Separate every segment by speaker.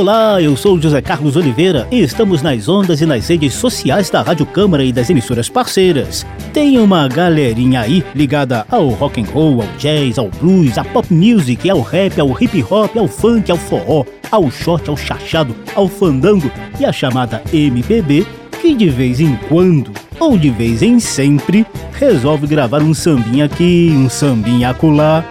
Speaker 1: Olá, eu sou José Carlos Oliveira e estamos nas ondas e nas redes sociais da Rádio Câmara e das emissoras parceiras. Tem uma galerinha aí ligada ao rock and roll, ao jazz, ao blues, à pop music, ao rap, ao hip hop, ao funk, ao forró, ao short, ao chachado, ao fandango e a chamada MPB, que de vez em quando ou de vez em sempre resolve gravar um sambinha aqui, um sambinha acolá.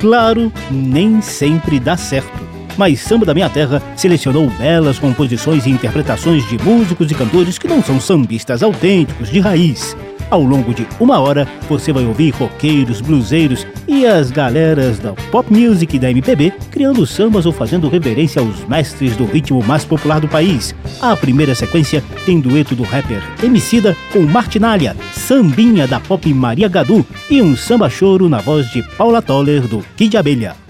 Speaker 1: Claro, nem sempre dá certo mas Samba da Minha Terra selecionou belas composições e interpretações de músicos e cantores que não são sambistas autênticos de raiz. Ao longo de uma hora, você vai ouvir roqueiros, bluseiros e as galeras da pop music e da MPB criando sambas ou fazendo reverência aos mestres do ritmo mais popular do país. A primeira sequência tem dueto do rapper Emicida com Martinalha, sambinha da pop Maria Gadu e um samba choro na voz de Paula Toller do Kid Abelha.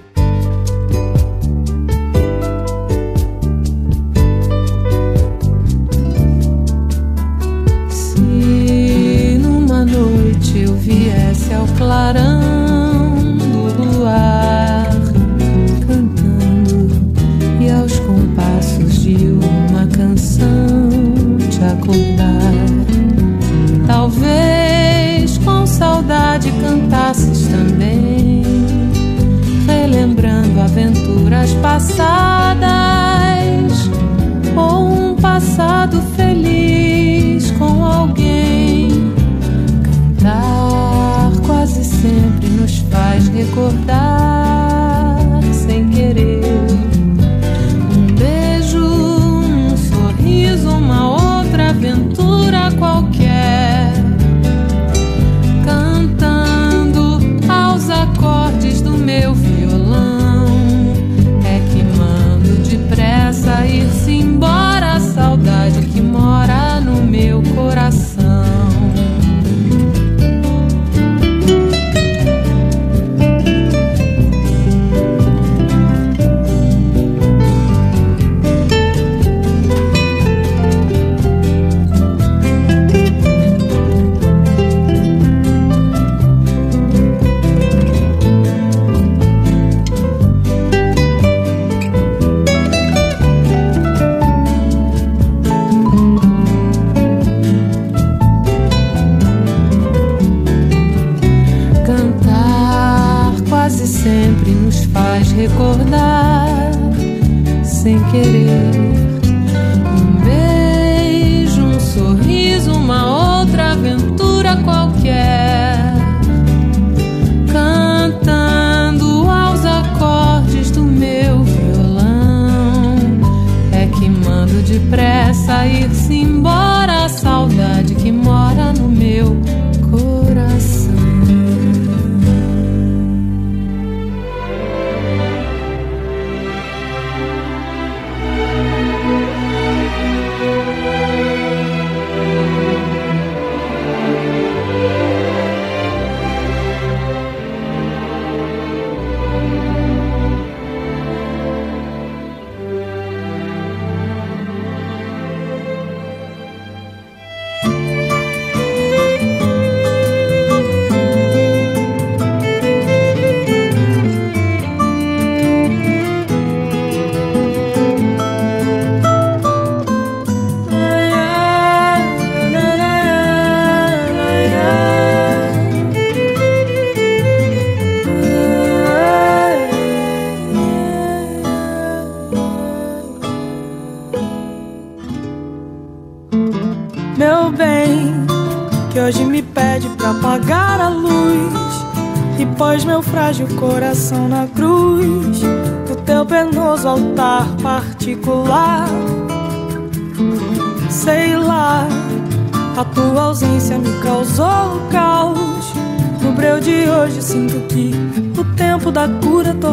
Speaker 2: Clarão do luar cantando e aos compassos de uma canção te acordar. Talvez com saudade cantasses também, relembrando aventuras passadas ou um passado feliz faz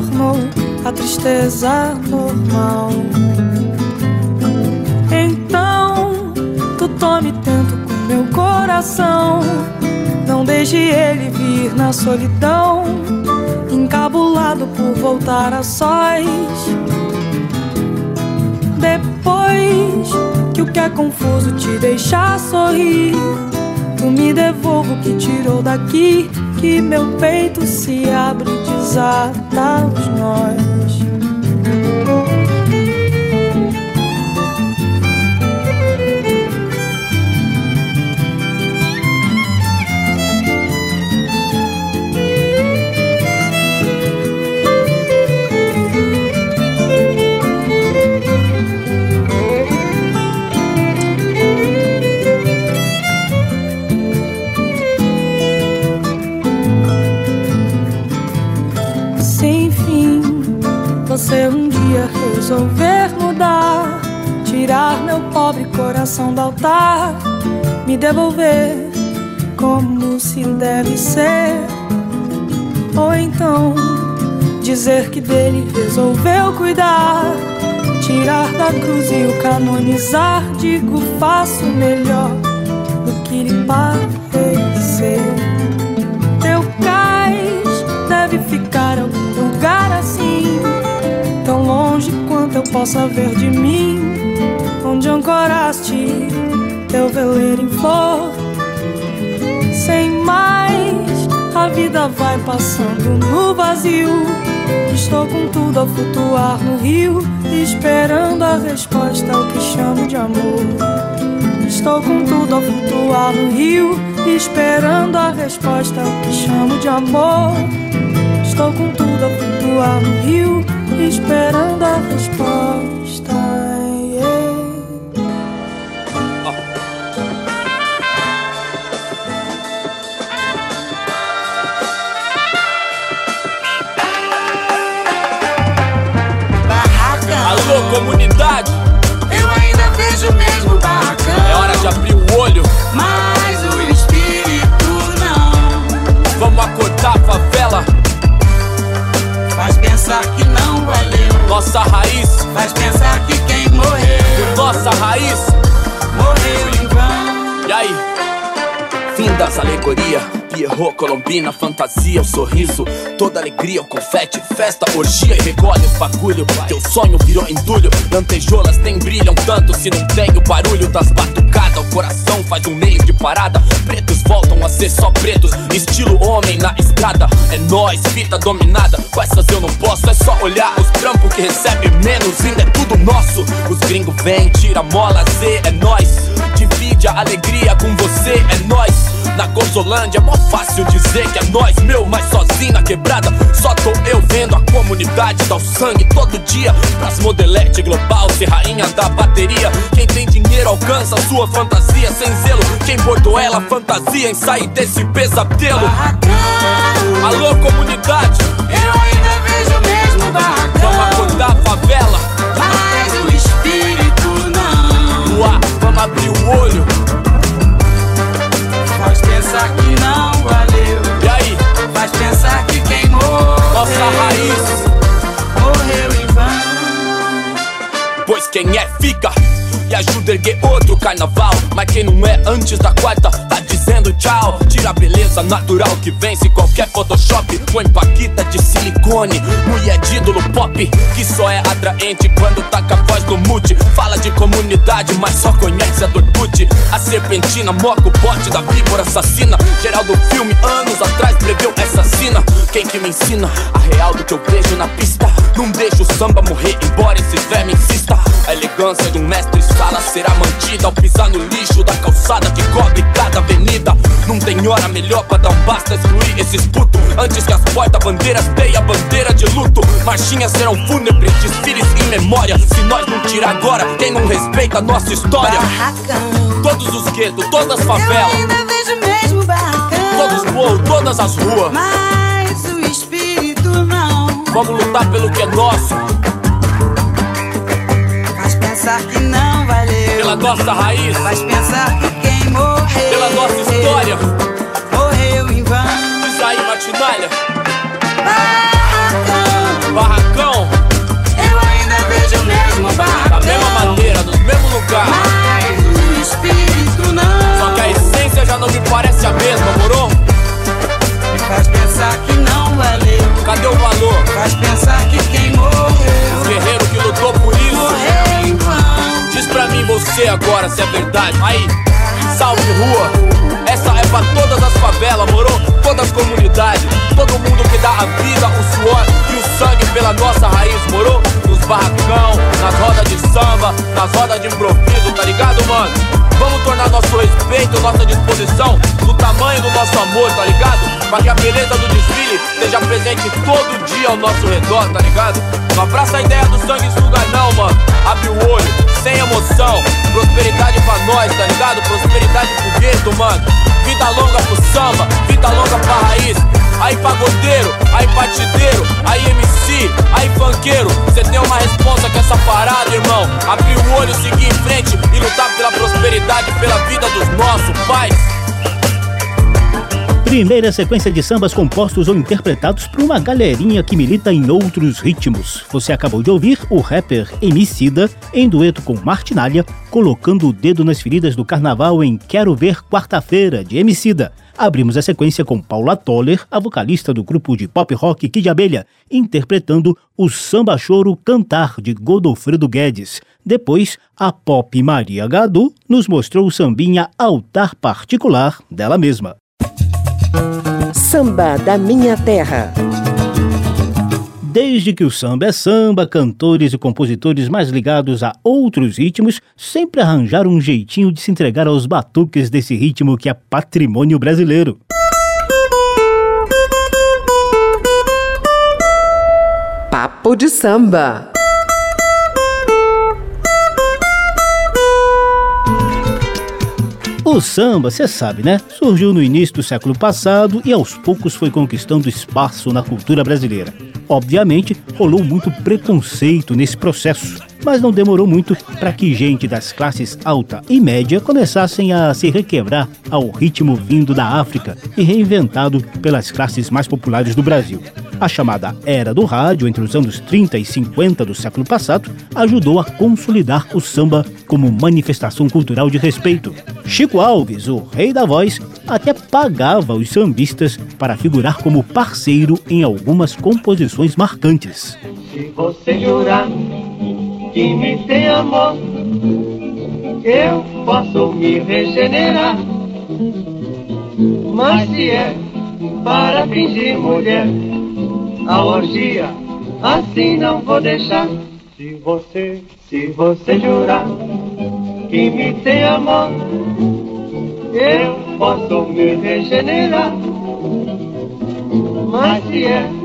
Speaker 3: tornou a tristeza normal. Então, tu tome tento com meu coração. Não deixe ele vir na solidão, encabulado por voltar a sós. Depois que o que é confuso te deixar sorrir, tu me devolvo o que tirou daqui, que meu peito se abre desata os nós. Devolver como se deve ser, ou então dizer que dele resolveu cuidar, tirar da cruz e o canonizar, digo faço melhor do que lhe parecer. Teu cais deve ficar algum lugar assim tão longe quanto eu possa ver de mim, onde ancoraste teu veleiro em flor. Sem mais, a vida vai passando no vazio. Estou com tudo a flutuar no rio, esperando a resposta ao que chamo de amor. Estou com tudo a flutuar no rio, esperando a resposta ao que chamo de amor. Estou com tudo a flutuar no rio esperando a resposta.
Speaker 4: Colombina, fantasia, o sorriso. Toda alegria, o confete, festa, orgia e recolhe bagulho. Teu sonho virou entulho. Lantejoulas nem brilham tanto se não tem o barulho das batucadas. O coração faz um meio de parada. Pretos voltam a ser só pretos. Estilo homem na estrada. É nós, fita dominada. Com essas eu não posso, é só olhar os trampos que recebe menos. Ainda é tudo nosso. Os gringos vêm, tira mola, Z, é nós. Divide a alegria com você, é nós. Na Gozolândia é mó fácil dizer que é nós, meu, mas sozinho na quebrada. Só tô eu vendo a comunidade dar o sangue todo dia. Pras modelete global, ser rainha da bateria. Quem tem dinheiro alcança sua fantasia sem zelo. Quem bordou ela fantasia em sair desse pesadelo.
Speaker 5: Barracão.
Speaker 4: Alô, comunidade,
Speaker 5: Eu ainda vejo mesmo barracão.
Speaker 4: vamos acordar a favela. Nossa raiz.
Speaker 5: morreu em vão.
Speaker 4: Pois quem é fica e ajuda a erguer outro carnaval. Mas quem não é antes da quarta tá dizendo tchau. Tira a beleza natural que vence qualquer Photoshop. Põe paquita de silicone, mulher de ídolo pop. Que só é atraente quando com a voz no mute. Fala de comunidade, mas só conhece a Dortmund. A serpentina, moca o bote da víbora assassina. Geral do filme, anos Quem que me ensina a real do que eu vejo na pista? Não deixa o samba morrer, embora esse verme insista. A elegância de um mestre sala será mantida ao pisar no lixo da calçada que cobre cada avenida. Não tem hora melhor pra dar um basta, excluir esses putos. Antes que as porta-bandeiras deem a bandeira de luto. Marchinhas serão fúnebres, desfiles em memória. Se nós não tirar agora, quem não respeita a nossa história?
Speaker 5: Barracão.
Speaker 4: Todos os guetos, todas as
Speaker 5: Eu
Speaker 4: favelas,
Speaker 5: ainda vejo mesmo barracão.
Speaker 4: todos os morros, todas as ruas.
Speaker 5: Mas.
Speaker 4: Vamos lutar pelo que é nosso,
Speaker 5: Faz pensar que não valeu.
Speaker 4: pela nossa raiz,
Speaker 5: Faz pensar que quem morreu.
Speaker 4: pela nossa história.
Speaker 5: Morreu em vão.
Speaker 4: Diz aí, Matinalha,
Speaker 5: Barracão.
Speaker 4: barracão,
Speaker 5: Eu ainda vejo o mesmo
Speaker 4: da
Speaker 5: barracão.
Speaker 4: mesma maneira, no mesmo lugar.
Speaker 5: Mas o espírito não.
Speaker 4: Só que a essência já não me parece a mesma, moro? Cadê o valor?
Speaker 6: Faz pensar que quem morreu. O
Speaker 4: guerreiro que lutou por isso.
Speaker 6: Morreu em vão.
Speaker 4: Diz pra mim você agora se é verdade. Aí, salve rua. Essa é pra todas as favelas, morou? Todas as comunidades. Todo mundo que dá a vida, o suor e o sangue pela nossa raiz, morou? Nos barracão, nas rodas de samba, nas rodas de improviso, tá ligado, mano? Vamos tornar nosso respeito, nossa disposição do tamanho do nosso amor, tá ligado? Pra que a beleza do desfile esteja presente todo dia ao nosso redor, tá ligado? Não abraça a ideia do sangue sugar não, mano Abre o olho, sem emoção Prosperidade pra nós, tá ligado? Prosperidade pro gueto, mano Vida longa pro samba, vida longa pra raiz Aí pagodeiro, aí batideiro, aí MC, aí funkeiro Uma resposta com essa parada, irmão. Abrir o olho, seguir em frente e lutar pela prosperidade, pela vida dos nossos pais
Speaker 1: Primeira sequência de sambas compostos ou interpretados por uma galerinha que milita em outros ritmos. Você acabou de ouvir o rapper Emicida em dueto com Martinalha, colocando o dedo nas feridas do carnaval em Quero Ver Quarta-feira, de Emicida. Abrimos a sequência com Paula Toller, a vocalista do grupo de pop rock Kid Abelha, interpretando o samba choro Cantar, de Godofredo Guedes. Depois, a pop Maria Gadu nos mostrou o sambinha Altar Particular dela mesma.
Speaker 7: Samba da Minha Terra.
Speaker 1: Desde que o samba é samba, cantores e compositores mais ligados a outros ritmos sempre arranjaram um jeitinho de se entregar aos batuques desse ritmo que é patrimônio brasileiro.
Speaker 7: Papo de samba.
Speaker 1: O samba, você sabe, né? Surgiu no início do século passado e aos poucos foi conquistando espaço na cultura brasileira. Obviamente, rolou muito preconceito nesse processo, mas não demorou muito para que gente das classes alta e média começassem a se requebrar ao ritmo vindo da África e reinventado pelas classes mais populares do Brasil. A chamada Era do Rádio, entre os anos 30 e 50 do século passado, ajudou a consolidar o samba como manifestação cultural de respeito. Chico Alves, o rei da voz, até pagava os sambistas para figurar como parceiro em algumas composições marcantes.
Speaker 8: Se você jurar que me tem amor, eu posso me regenerar. Mas se é para fingir mulher, a orgia, assim não vou deixar. Se você, se você jurar que me tem amor, eu posso me regenerar. Mas se é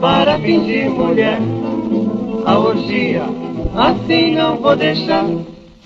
Speaker 8: para fingir mulher, a orgia, assim não vou deixar.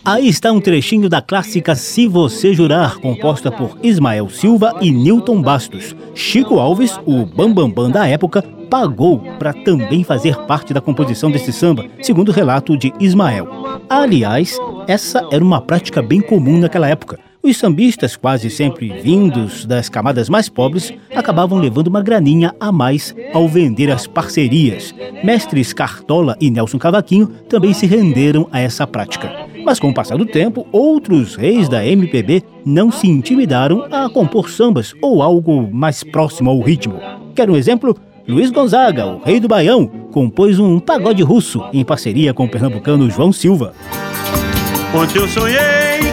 Speaker 1: Aí está um trechinho da clássica Se Você Jurar, composta por Ismael Silva e Newton Bastos. Chico Alves, o bambambam bam, bam da época, pagou para também fazer parte da composição desse samba, segundo o relato de Ismael. Aliás, essa era uma prática bem comum naquela época. Os sambistas, quase sempre vindos das camadas mais pobres, acabavam levando uma graninha a mais ao vender as parcerias. Mestres Cartola e Nelson Cavaquinho também se renderam a essa prática. Mas com o passar do tempo, outros reis da MPB não se intimidaram a compor sambas ou algo mais próximo ao ritmo. Quer um exemplo? Luiz Gonzaga, o rei do Baião, compôs um pagode russo em parceria com o pernambucano João Silva.
Speaker 9: Ontem eu sonhei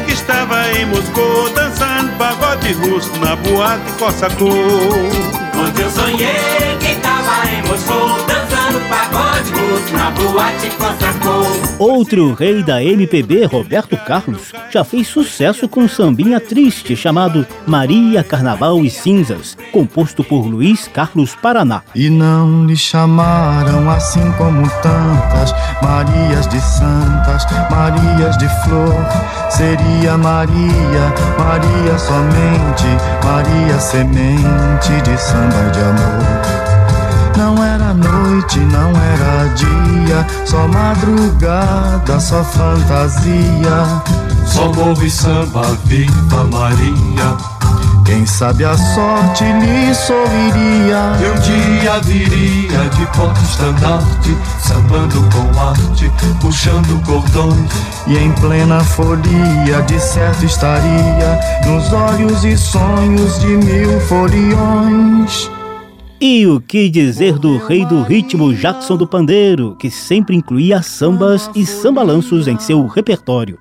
Speaker 9: que estava Moscou dançando pagode russo na boate Cossacô.
Speaker 10: Ontem eu sonhei que estava em Moscou na boate.
Speaker 1: Outro rei da MPB, Roberto Carlos, já fez sucesso com um sambinha triste chamado Maria, Carnaval e Cinzas, composto por Luiz Carlos Paraná.
Speaker 11: E não lhe chamaram assim como tantas Marias de Santas, Marias de Flor. Seria Maria, Maria somente, Maria semente de samba e de amor. Não era noite, não era dia, só madrugada, só fantasia.
Speaker 12: Só morro e samba, viva Maria.
Speaker 11: Quem sabe a sorte lhe sorriria.
Speaker 12: E um dia viria de porta-estandarte, sambando com arte, puxando cordões.
Speaker 11: E em plena folia, de certo estaria, nos olhos e sonhos de mil foliões.
Speaker 1: E o que dizer do rei do ritmo Jackson do Pandeiro, que sempre incluía sambas e sambalanços em seu repertório.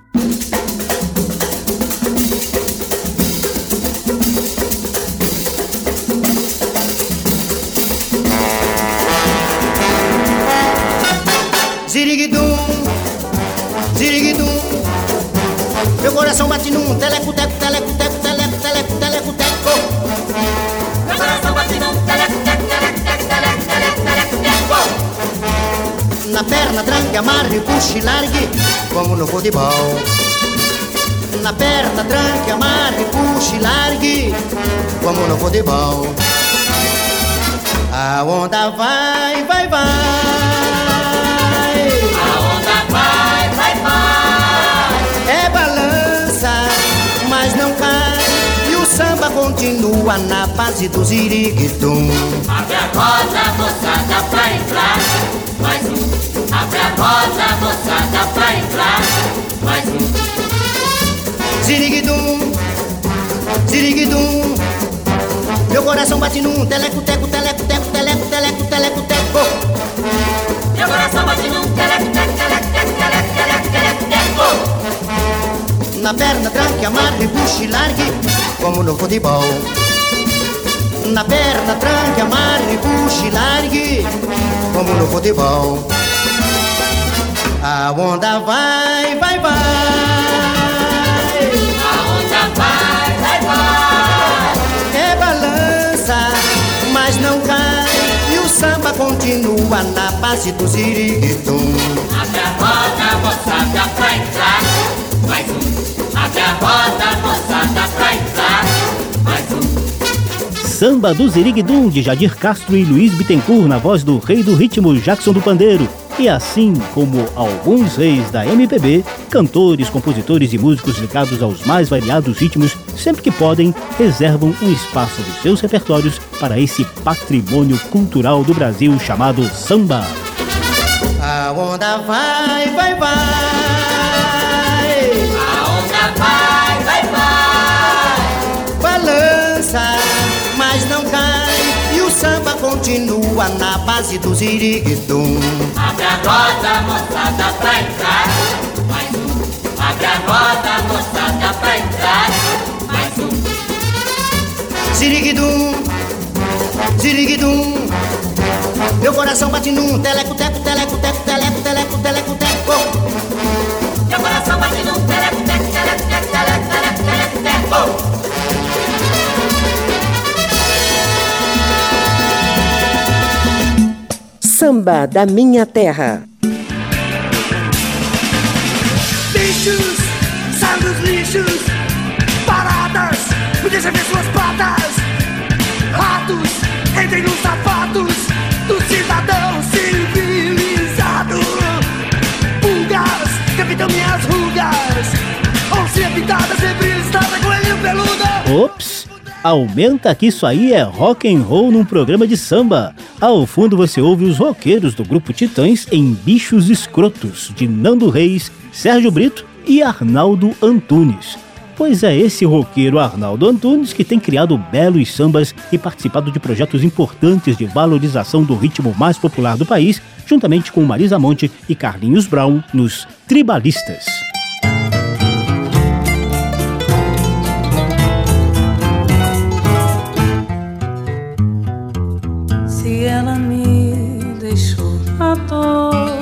Speaker 13: Ziriguidum, ziriguidum,
Speaker 14: meu coração bate num teleco
Speaker 13: perna, tranque, amarre, puxe, largue, como no futebol. Na perna, tranque, amarre, puxe, largue, como no futebol. A onda vai, vai, vai.
Speaker 14: A onda vai, vai, vai.
Speaker 13: É balança, mas não cai. E o samba continua na base do ziriguitum.
Speaker 14: Abre a roda, moçada, pra entrar. Mais um. Abre a roda, moçada, pra entrar. Mais um.
Speaker 13: Ziriguidum, ziriguidum. Meu coração bate num teleco, teco, teleco, teco, teleco, teleco, teleco, teco.
Speaker 14: Meu coração bate num teleco, teco, teleco, teco, teleco, teleco, teleco, teco.
Speaker 13: Na perna, tranque, amarre, puxe, largue, como no futebol. Na perna, tranque, amarre, puxe, largue, como no futebol. A onda vai, vai, vai.
Speaker 14: A onda vai, vai, vai.
Speaker 13: É balança, mas não cai. E o samba continua na base do ziriguitum.
Speaker 14: Abre a roda, moçada, pra entrar. Mais um. Abre a roda, moçada, pra entrar.
Speaker 1: Samba do Ziriguidum de Jadir Castro e Luiz Bittencourt na voz do rei do ritmo Jackson do Pandeiro. E assim como alguns reis da MPB, cantores, compositores e músicos ligados aos mais variados ritmos, sempre que podem, reservam um espaço dos seus repertórios para esse patrimônio cultural do Brasil chamado samba.
Speaker 13: A onda vai, vai, vai. Continua na base do ziriguidum.
Speaker 14: Abre a roda, moçada, pra entrar. Mais um. Abre a roda, moçada, pra entrar. Mais um.
Speaker 13: Ziriguidum, ziriguidum. Meu coração bate num teleco, teco, teleco, teco, teleco, teleco, teleco, teco.
Speaker 14: Meu coração bate num teleco, teco, teleco, teco, teleco, teleco, teleco, teco.
Speaker 7: Samba da Minha Terra.
Speaker 15: Bichos, saem dos lixos, paradas, me deixa ver suas patas. Ratos, entrem nos sapatos do cidadão civilizado. Pulgas, capitão minhas rugas, oncinha pintada, sempre listada, coelhinho peludo.
Speaker 1: Ops! Aumenta que isso aí é rock and roll num programa de samba. Ao fundo você ouve os roqueiros do grupo Titãs em Bichos Escrotos, de Nando Reis, Sérgio Brito e Arnaldo Antunes. Pois é esse roqueiro Arnaldo Antunes que tem criado belos sambas e participado de projetos importantes de valorização do ritmo mais popular do país, juntamente com Marisa Monte e Carlinhos Brown nos Tribalistas.
Speaker 16: Na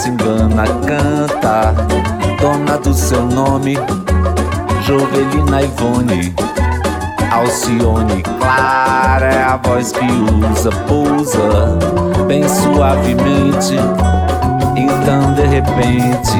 Speaker 16: se
Speaker 17: engana, canta, dona do seu nome, Jovelina Ivone. Alcione Clara é a voz que usa, pousa bem suavemente. Então de repente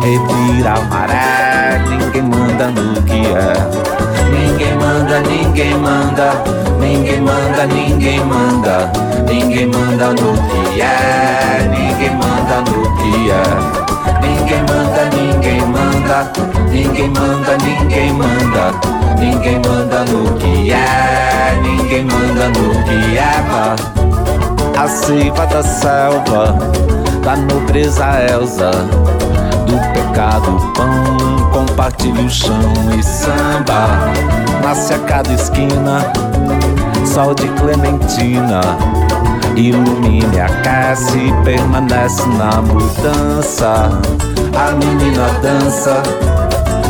Speaker 17: revira a maré, ninguém manda no que é. Ninguém manda, ninguém manda, ninguém manda, ninguém manda, ninguém manda no que é, ninguém manda no que é. Ninguém manda, ninguém manda, ninguém manda, ninguém manda, ninguém manda no que é, ninguém manda no que é. A seiva da selva, da nobreza Elsa, pecado pão, compartilha o chão e samba. Nasce a cada esquina, sol de Clementina ilumine, aquece, permanece na mudança. A menina dança,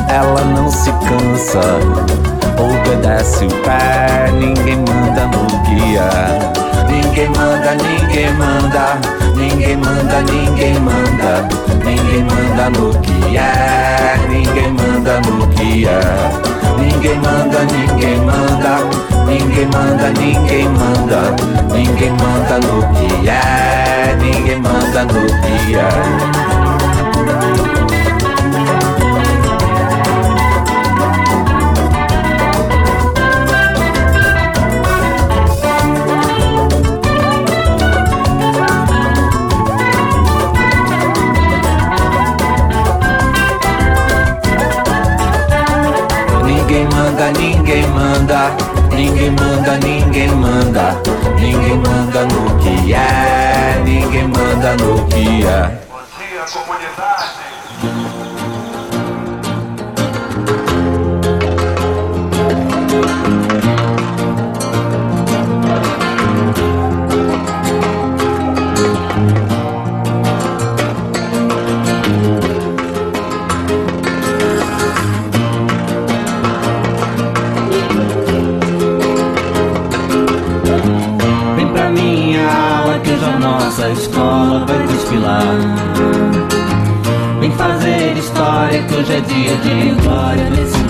Speaker 17: ela não se cansa. Obedece o pé, ninguém manda no guia. Ninguém manda, ninguém manda, ninguém manda, ninguém manda, ninguém manda no é, ninguém manda no é. Ninguém manda, ninguém manda, ninguém manda, ninguém manda, ninguém manda no é, ninguém manda no que ninguém manda, ninguém manda, ninguém manda no que é, ninguém manda no que é.
Speaker 18: Desfilar. Vem fazer história que hoje é dia de glória nesse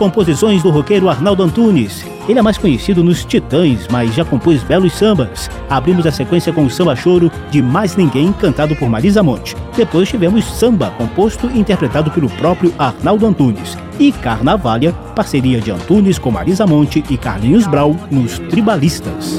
Speaker 1: composições do roqueiro Arnaldo Antunes. Ele é mais conhecido nos Titãs, mas já compôs belos sambas. Abrimos a sequência com o samba choro de Mais Ninguém, cantado por Marisa Monte. Depois tivemos samba, composto e interpretado pelo próprio Arnaldo Antunes. E Carnavalha, parceria de Antunes com Marisa Monte e Carlinhos Brau nos Tribalistas.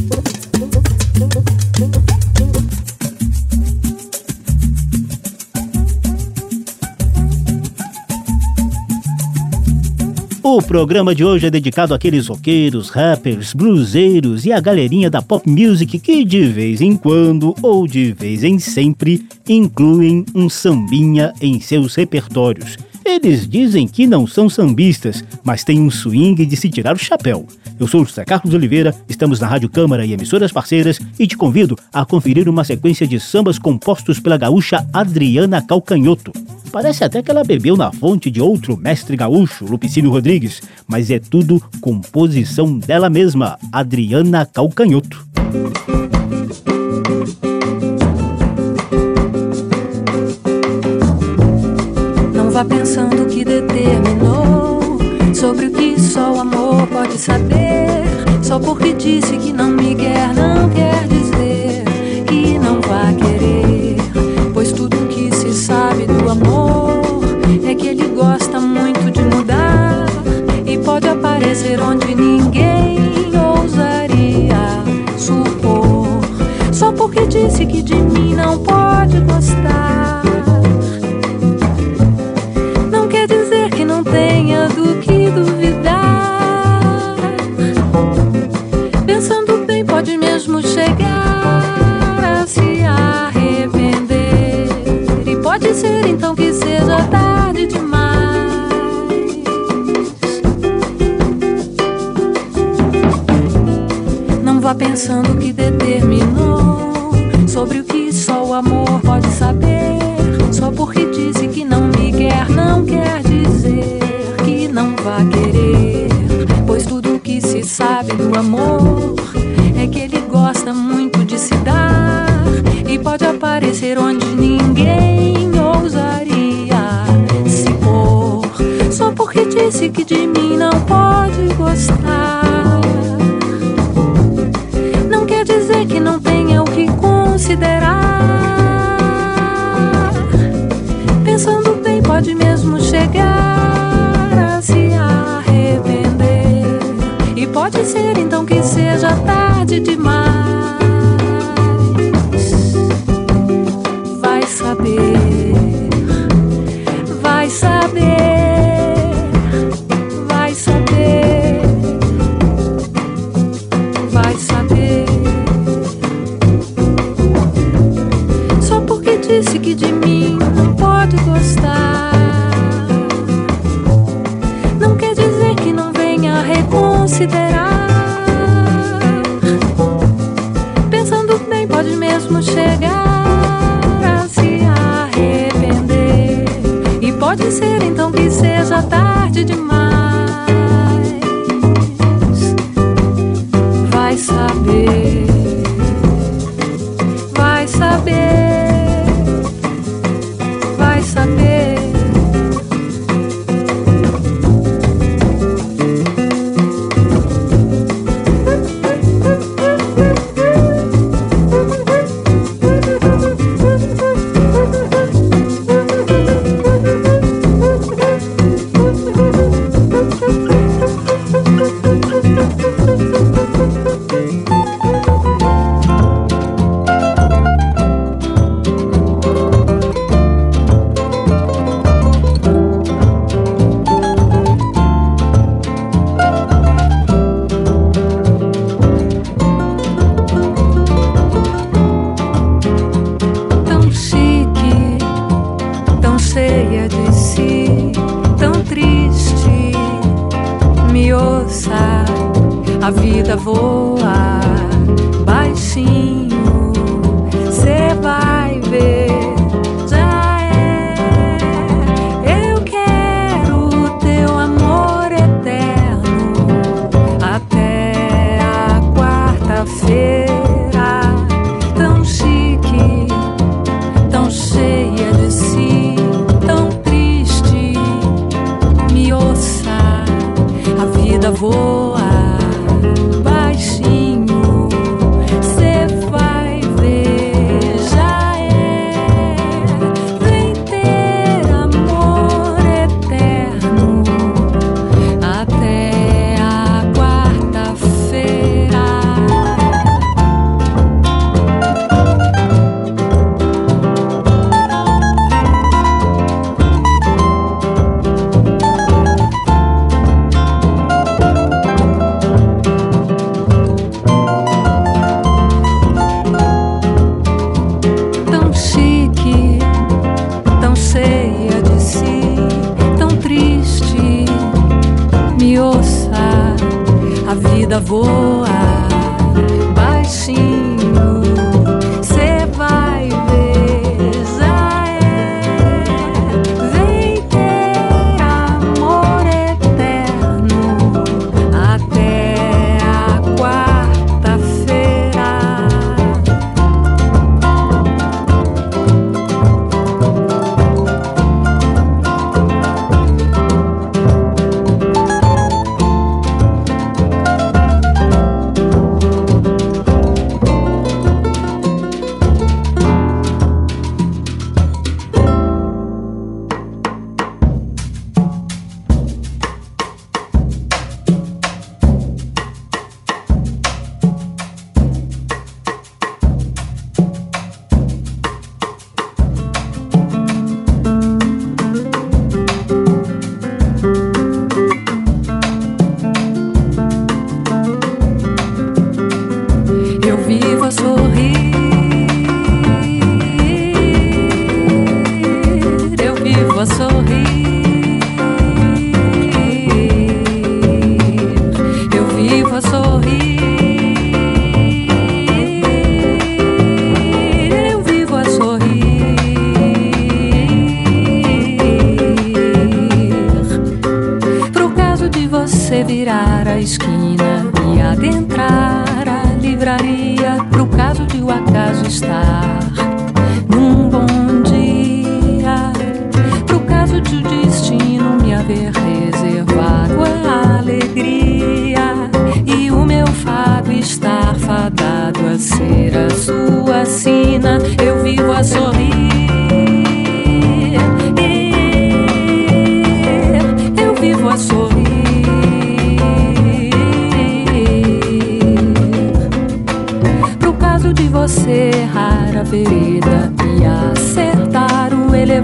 Speaker 1: O programa de hoje é dedicado àqueles roqueiros, rappers, bluseiros e a galerinha da pop music que de vez em quando ou de vez em sempre incluem um sambinha em seus repertórios. Eles dizem que não são sambistas, mas têm um swing de se tirar o chapéu. Eu sou José Carlos Oliveira, estamos na Rádio Câmara e emissoras parceiras e te convido a conferir uma sequência de sambas compostos pela gaúcha Adriana Calcanhoto. Parece até que ela bebeu na fonte de outro mestre gaúcho, Lupicínio Rodrigues, mas é tudo composição dela mesma, Adriana Calcanhoto.
Speaker 19: Não vá pensando que determinou sobre o que só o amor pode saber. Só porque disse que não me quer, não quer dizer que não vai querer. Pois tudo que se sabe do amor é que ele gosta muito de mudar e pode aparecer onde ninguém ousaria supor. Só porque disse que de mim não pode gostar. Pensando que determinou sobre o que só o amor pode saber. Só porque disse que não me quer, não quer dizer que não vá querer. Pois tudo que se sabe do amor é que ele gosta muito de se dar e pode aparecer onde ninguém ousaria se pôr. Só porque disse que de mim não pode gostar. voar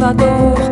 Speaker 19: o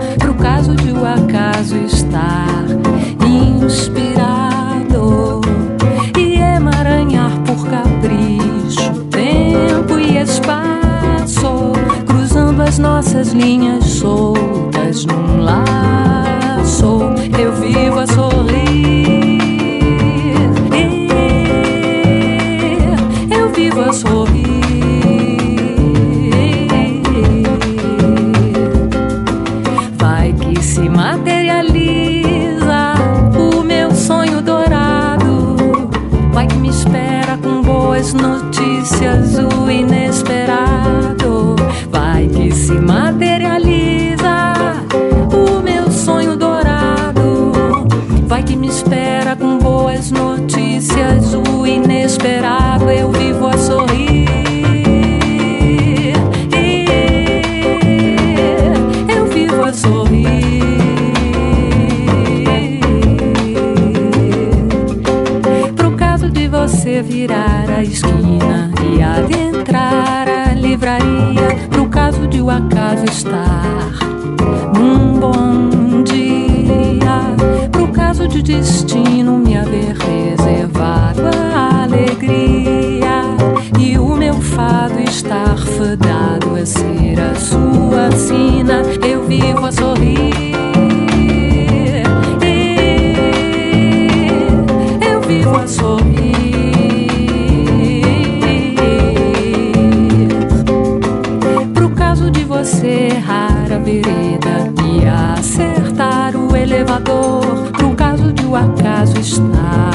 Speaker 19: a sorrir. Eu vivo a sorrir. Pro caso de você errar a vereda e acertar o elevador, pro caso de o acaso estar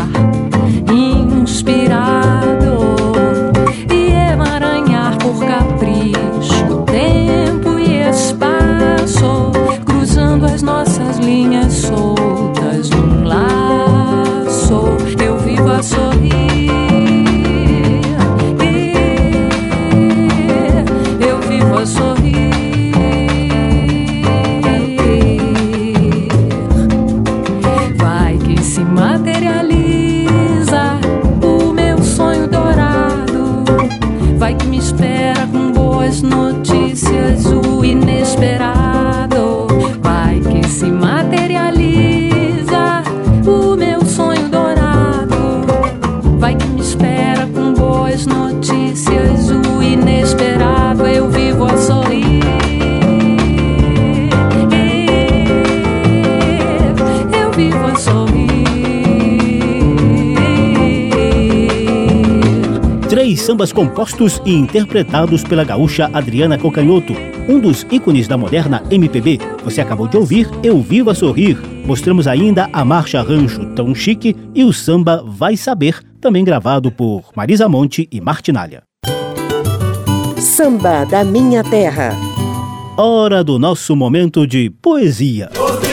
Speaker 1: sambas compostos e interpretados pela gaúcha Adriana Cocanhoto, um dos ícones da moderna MPB. Você acabou de ouvir Eu Vivo a Sorrir. Mostramos ainda a marcha rancho Tão Chique e o samba Vai Saber, também gravado por Marisa Monte e Martinalha.
Speaker 7: Samba da Minha Terra.
Speaker 1: Hora do nosso momento de poesia.
Speaker 15: Ouvindo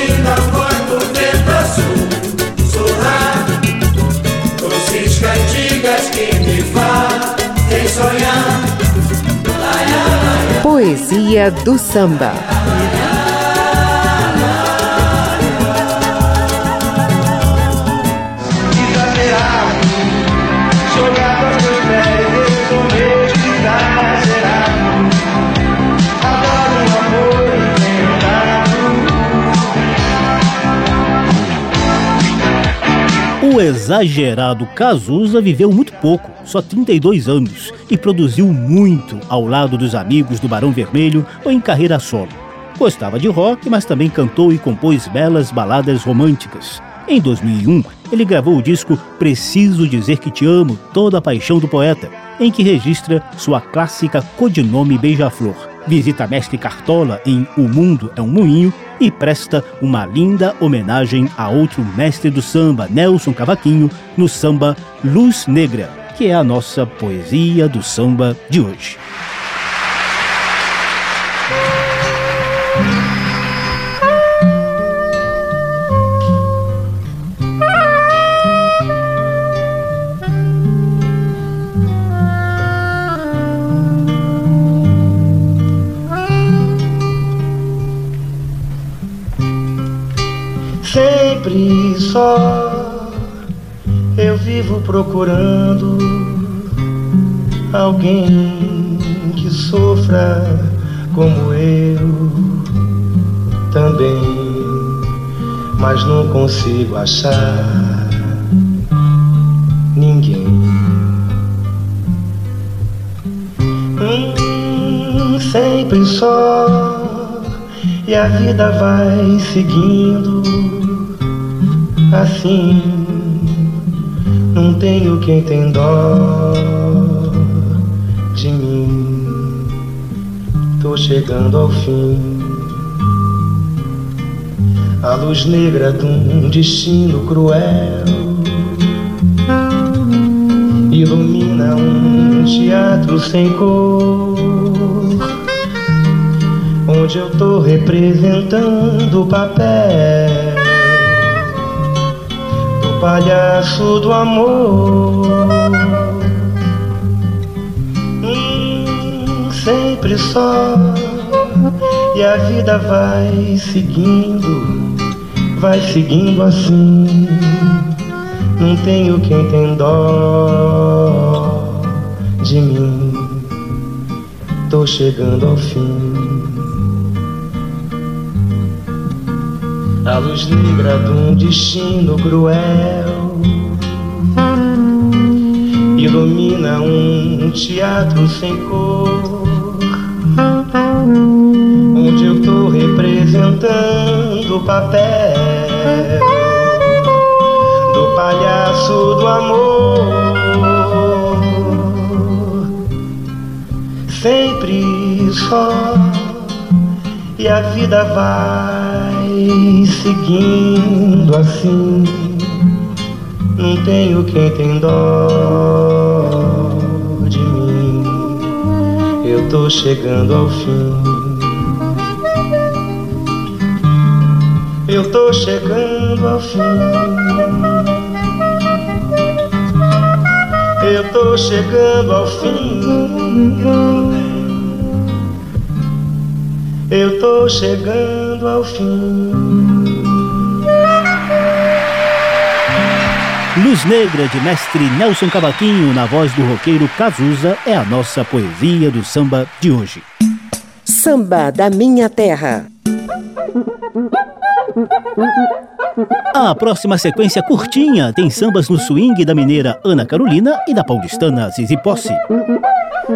Speaker 7: Poesia do samba.
Speaker 1: Exagerado Cazuza viveu muito pouco, só 32 anos, e produziu muito ao lado dos amigos do Barão Vermelho ou em carreira solo. Gostava de rock, mas também cantou e compôs belas baladas românticas. Em 2001, ele gravou o disco Preciso Dizer Que Te Amo, Toda a Paixão do Poeta, em que registra sua clássica codinome Beija-Flor. Visita Mestre Cartola em O Mundo é um Moinho e presta uma linda homenagem a outro mestre do samba, Nelson Cavaquinho, no samba Luz Negra, que é a nossa poesia do samba de hoje.
Speaker 11: Sempre só. Eu vivo procurando alguém que sofra como eu também, mas não consigo achar ninguém. Hum, sempre só e a vida vai seguindo assim. Não tenho quem tem dó de mim. Tô chegando ao fim. A luz negra de um destino cruel ilumina um teatro sem cor onde eu tô representando o papel palhaço do amor. Hum, sempre só e a vida vai seguindo, vai seguindo assim. Não tenho quem tem dó de mim. Tô chegando ao fim. A luz negra de um destino cruel ilumina um teatro sem cor, onde eu tô representando o papel do palhaço do amor. Sempre só e a vida vai seguindo assim. Não tenho quem tem dó de mim. Eu tô chegando ao fim. Eu tô chegando ao fim. Eu tô chegando ao fim. Eu tô chegando ao fim.
Speaker 1: Luz Negra de mestre Nelson Cavaquinho na voz do roqueiro Cazuza é a nossa poesia do samba de hoje.
Speaker 7: Samba da minha terra.
Speaker 1: A próxima sequência curtinha tem sambas no swing da mineira Ana Carolina e da paulistana Zizi Posse.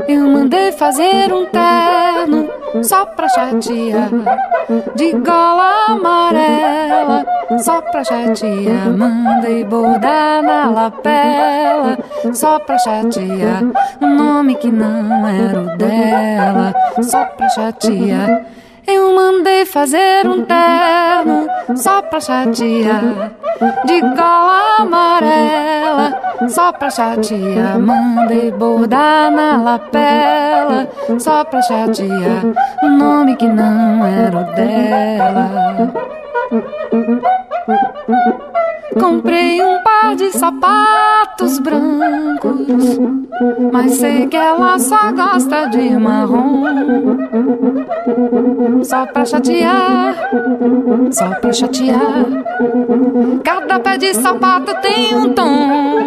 Speaker 19: Eu mandei fazer um terno só pra chatear, de gola amarela, só pra chatear. Mandei bordar na lapela, só pra chatear. Um nome que não era o dela, só pra chatear. Eu mandei fazer um terno só pra chatear, de gola amarela, só pra chatear. Mandei bordar na lapela, só pra chatear, um nome que não era o dela. Comprei um par de sapatos brancos, mas sei que ela só gosta de marrom. Só pra chatear, só pra chatear. Cada pé de sapato tem um tom.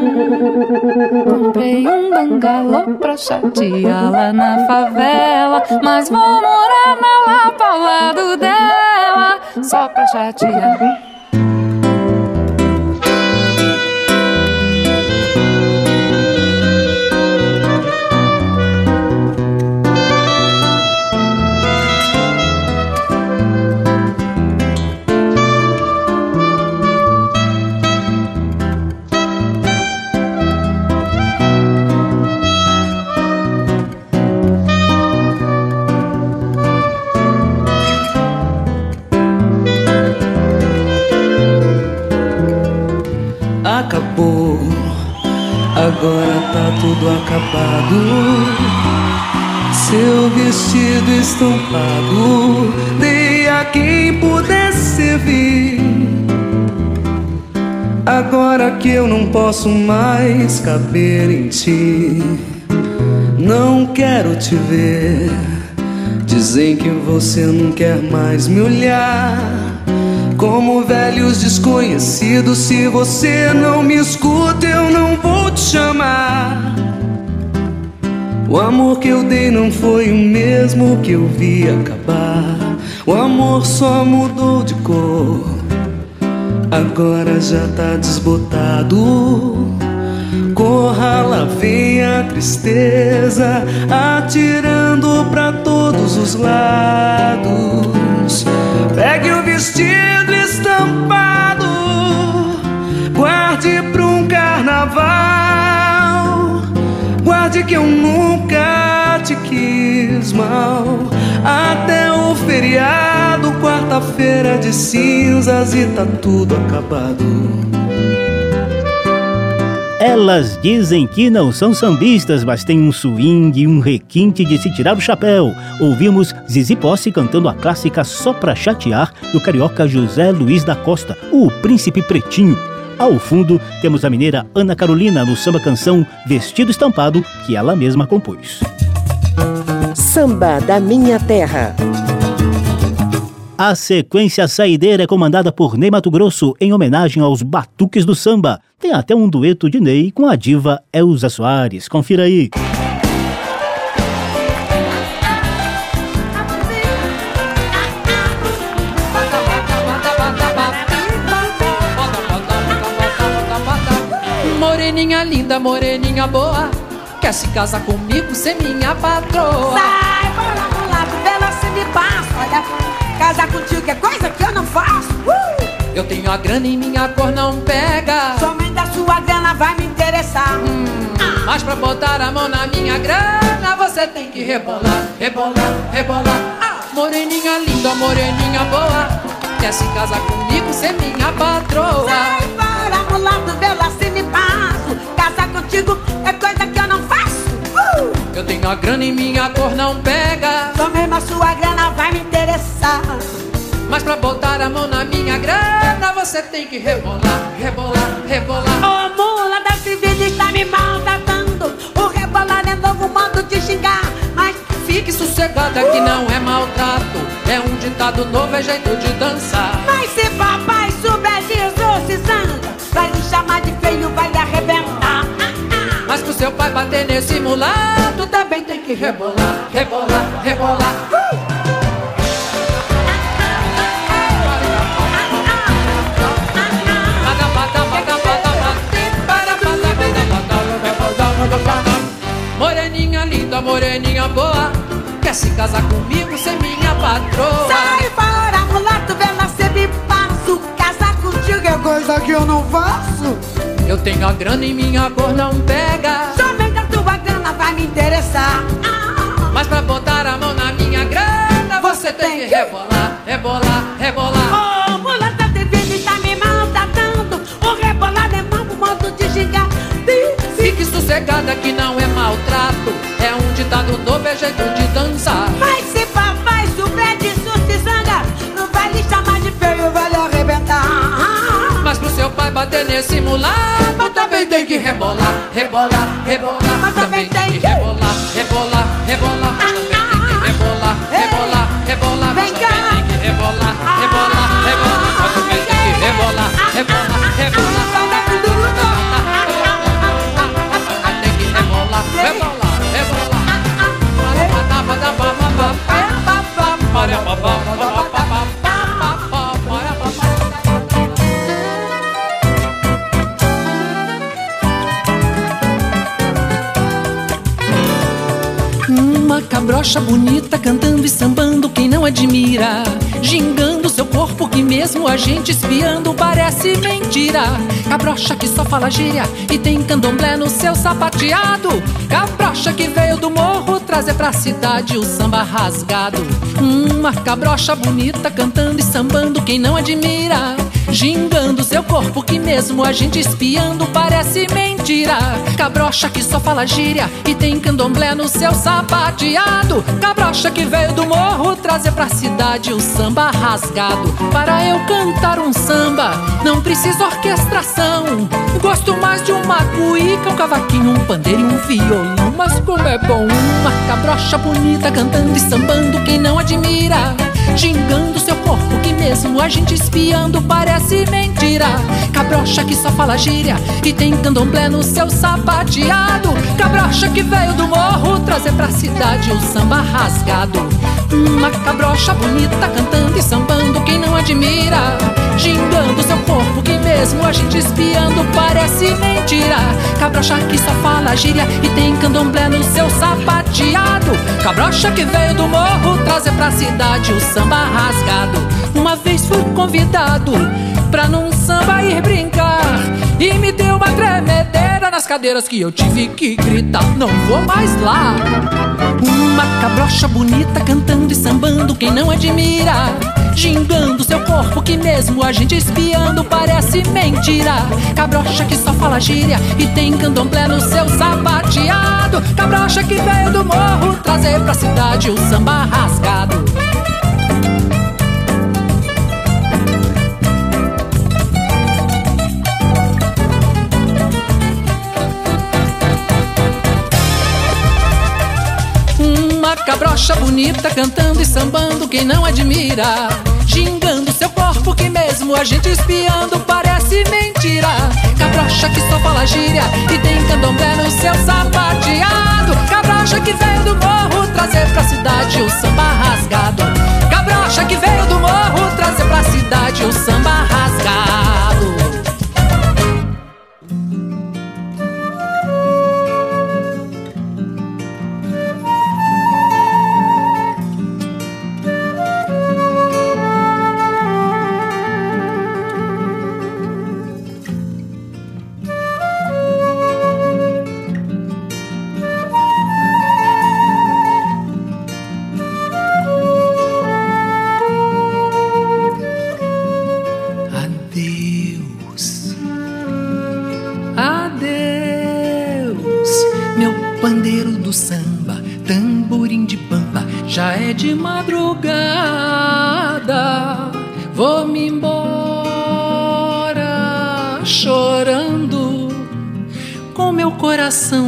Speaker 19: Comprei um bangalô pra chatear lá na favela, mas vou morar na lapa ao lado dela, só pra chatear.
Speaker 5: Que eu não posso mais caber em ti, não quero te ver. Dizem que você não quer mais me olhar. Como velhos desconhecidos, se você não me escuta, eu não vou te chamar. O amor que eu dei não foi o mesmo que eu vi acabar. O amor só mudou de cor, agora já tá desbotado. Corra, lá vem a tristeza, atirando pra todos os lados. Pegue o vestido estampado, guarde pra um carnaval. Guarde que eu nunca te quis mal. Até o feriado, quarta-feira de cinzas e tá tudo acabado.
Speaker 1: Elas dizem que não são sambistas, mas têm um swing e um requinte de se tirar o chapéu. Ouvimos Zizi Posse cantando a clássica Só Pra Chatear, do carioca José Luiz da Costa, o Príncipe Pretinho. Ao fundo, temos a mineira Ana Carolina no samba canção Vestido Estampado, que ela mesma compôs.
Speaker 7: Samba da Minha Terra.
Speaker 1: A sequência saideira é comandada por Ney Mato Grosso em homenagem aos batuques do samba. Tem até um dueto de Ney com a diva Elza Soares. Confira aí.
Speaker 2: Linda, moreninha boa, quer se casar comigo, ser minha patroa.
Speaker 20: Sai, bora, mulado, vela se me passa, olha. Casar contigo é coisa que eu não faço. Uh!
Speaker 2: Eu tenho a grana e minha cor não pega.
Speaker 20: Somente a sua grana vai me interessar.
Speaker 2: Hum, ah. Mas pra botar a mão na minha grana, você tem que rebolar, rebolar, rebolar. Ah, moreninha linda, moreninha boa. Quer se casar comigo, ser minha patroa.
Speaker 20: Sai fora, mulato, vê lá se me passo. Contigo é coisa que eu não faço.
Speaker 2: Uh! Eu tenho a grana e minha cor não pega.
Speaker 20: Só mesmo a sua grana vai me interessar.
Speaker 2: Mas pra botar a mão na minha grana, você tem que rebolar, rebolar, rebolar.
Speaker 20: Ô oh, mula da vida está me maltratando. O rebolar é novo modo de xingar. Mas
Speaker 2: fique sossegada que não é maltrato. É um ditado novo, é jeito de dançar.
Speaker 20: Mas se papai souber disso, se zanga, vai me chamar de
Speaker 2: seu pai bater nesse mulato, também tem que rebolar, rebolar, rebolar. Uh! Moreninha linda, moreninha boa Quer se casar comigo, ser minha patroa
Speaker 20: Sai fora, mulato, vê nascer me passo Casar contigo é coisa que eu não faço
Speaker 2: Eu tenho a grana e minha cor não pega.
Speaker 20: Somente a tua grana vai me interessar.
Speaker 2: Mas pra botar a mão na minha grana Você, você tem, que, que rebolar, rebolar, rebolar.
Speaker 20: Oh, mulata, te vendo, está me maltratando. O rebolar é novo modo de gingar
Speaker 2: Fique sossegada que não é maltrato. É um ditado novo, é jeito de dançar.
Speaker 20: Mas
Speaker 2: nesse mulato Também tem que rebolar, rebolar, rebolar
Speaker 20: Mas também
Speaker 2: Cabrocha bonita cantando e sambando, quem não admira? Gingando seu corpo que mesmo a gente espiando parece mentira. Cabrocha que só fala gíria e tem candomblé no seu sapateado. Cabrocha que veio do morro trazer pra cidade o samba rasgado. Uma cabrocha bonita cantando e sambando, quem não admira? Gingando seu corpo que mesmo a gente espiando parece mentira. Cabrocha que só fala gíria e tem candomblé no seu sapateado. Cabrocha que veio do morro trazer pra cidade o samba rasgado. Para eu cantar um samba, não preciso orquestração. Gosto mais de uma cuíca, um cavaquinho, um pandeiro e um violão. Mas como é bom uma cabrocha bonita cantando e sambando, quem não admira? Gingando seu corpo que mesmo a gente espiando parece mentira. Cabrocha que só fala gíria e tem candomblé no seu sapateado. Cabrocha que veio do morro trazer pra cidade o samba rasgado Uma cabrocha bonita cantando e sambando quem não admira? Gingando seu corpo que mesmo a gente espiando parece mentira. Cabrocha que só fala gíria e tem candomblé no seu sapateado. Cabrocha que veio do morro trazer pra cidade o samba rasgado. Uma vez fui convidado pra num samba ir brincar E me deu uma tremedeira nas cadeiras que eu tive que gritar Não vou mais lá Uma cabrocha bonita cantando e sambando quem não admira? Gingando seu corpo que mesmo a gente espiando parece mentira. Cabrocha que só fala gíria e tem candomblé no seu sapateado. Cabrocha que veio do morro trazer pra cidade o samba rasgado Cabrocha bonita cantando e sambando quem não admira? Gingando seu corpo que mesmo a gente espiando parece mentira. Cabrocha que só fala gíria e tem candomblé no seu sapateado. Cabrocha que veio do morro trazer pra cidade o samba rasgado. Cabrocha que veio do morro trazer pra cidade o samba rasgado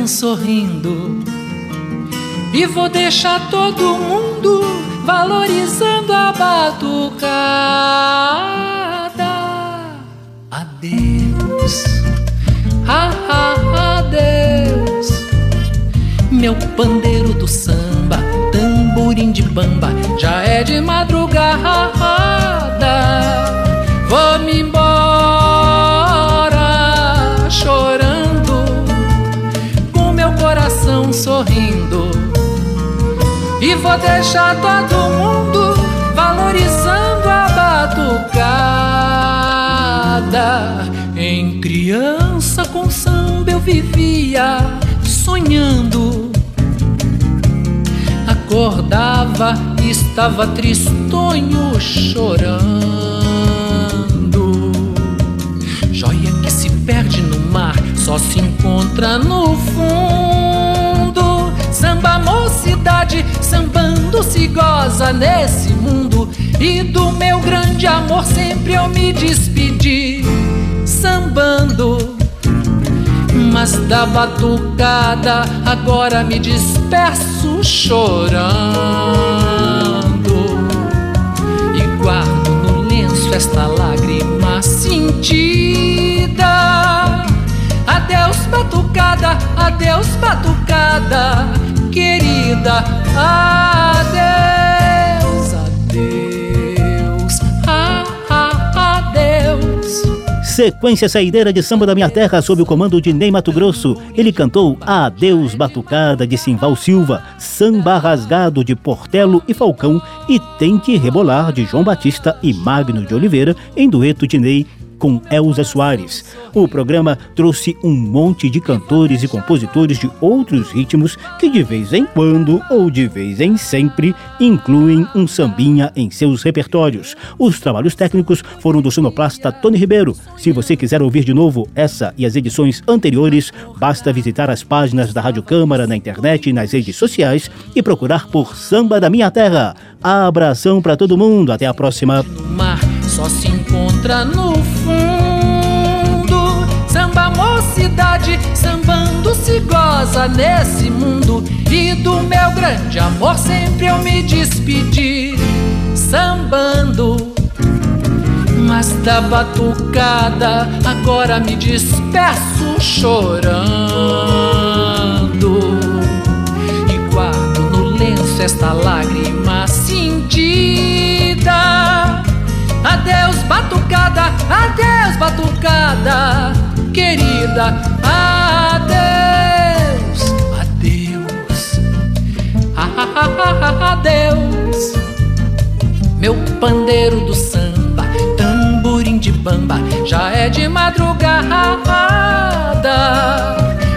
Speaker 2: sorrindo, e vou deixar todo mundo valorizando a batucada. Adeus, ah, ah, adeus, meu pandeiro do samba, tamborim de bamba, já é de madrugada. Vou-me embora vou deixar todo mundo valorizando a batucada. Em criança com samba eu vivia sonhando. Acordava, estava tristonho chorando. Joia que se perde no mar, só se encontra no fundo. Samba mocidade, sambando se goza nesse mundo. E do meu grande amor sempre eu me despedi, sambando. Mas da batucada agora me disperso chorando. E guardo no lenço esta lágrima sentida. Adeus, batucada, adeus, batucada, querida. Adeus, adeus, ah, ah, adeus.
Speaker 1: Sequência saideira de samba da minha terra sob o comando de Ney Mato Grosso. Ele cantou Adeus Batucada de Simval Silva, Samba Rasgado de Portelo e Falcão e Tem que Rebolar de João Batista e Magno de Oliveira em dueto de Ney com Elza Soares. O programa trouxe um monte de cantores e compositores de outros ritmos que de vez em quando ou de vez em sempre incluem um sambinha em seus repertórios. Os trabalhos técnicos foram do sonoplasta Tony Ribeiro. Se você quiser ouvir de novo essa e as edições anteriores, basta visitar as páginas da Rádio Câmara na internet e nas redes sociais e procurar por Samba da Minha Terra. Abração para todo mundo, até a próxima.
Speaker 2: mar só se encontra no fundo. Samba mocidade, sambando se goza nesse mundo. E do meu grande amor sempre eu me despedi, sambando. Mas da batucada agora me despeço chorando. E guardo no lenço esta lágrima cintida. Adeus, batucada, adeus, batucada, querida, adeus, adeus, adeus, meu pandeiro do samba, tamborim de bamba, já é de madrugada,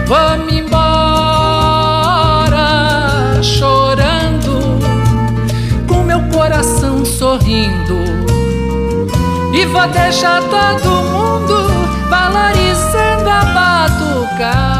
Speaker 2: vou-me embora e vou deixar todo mundo valorizando a batucada.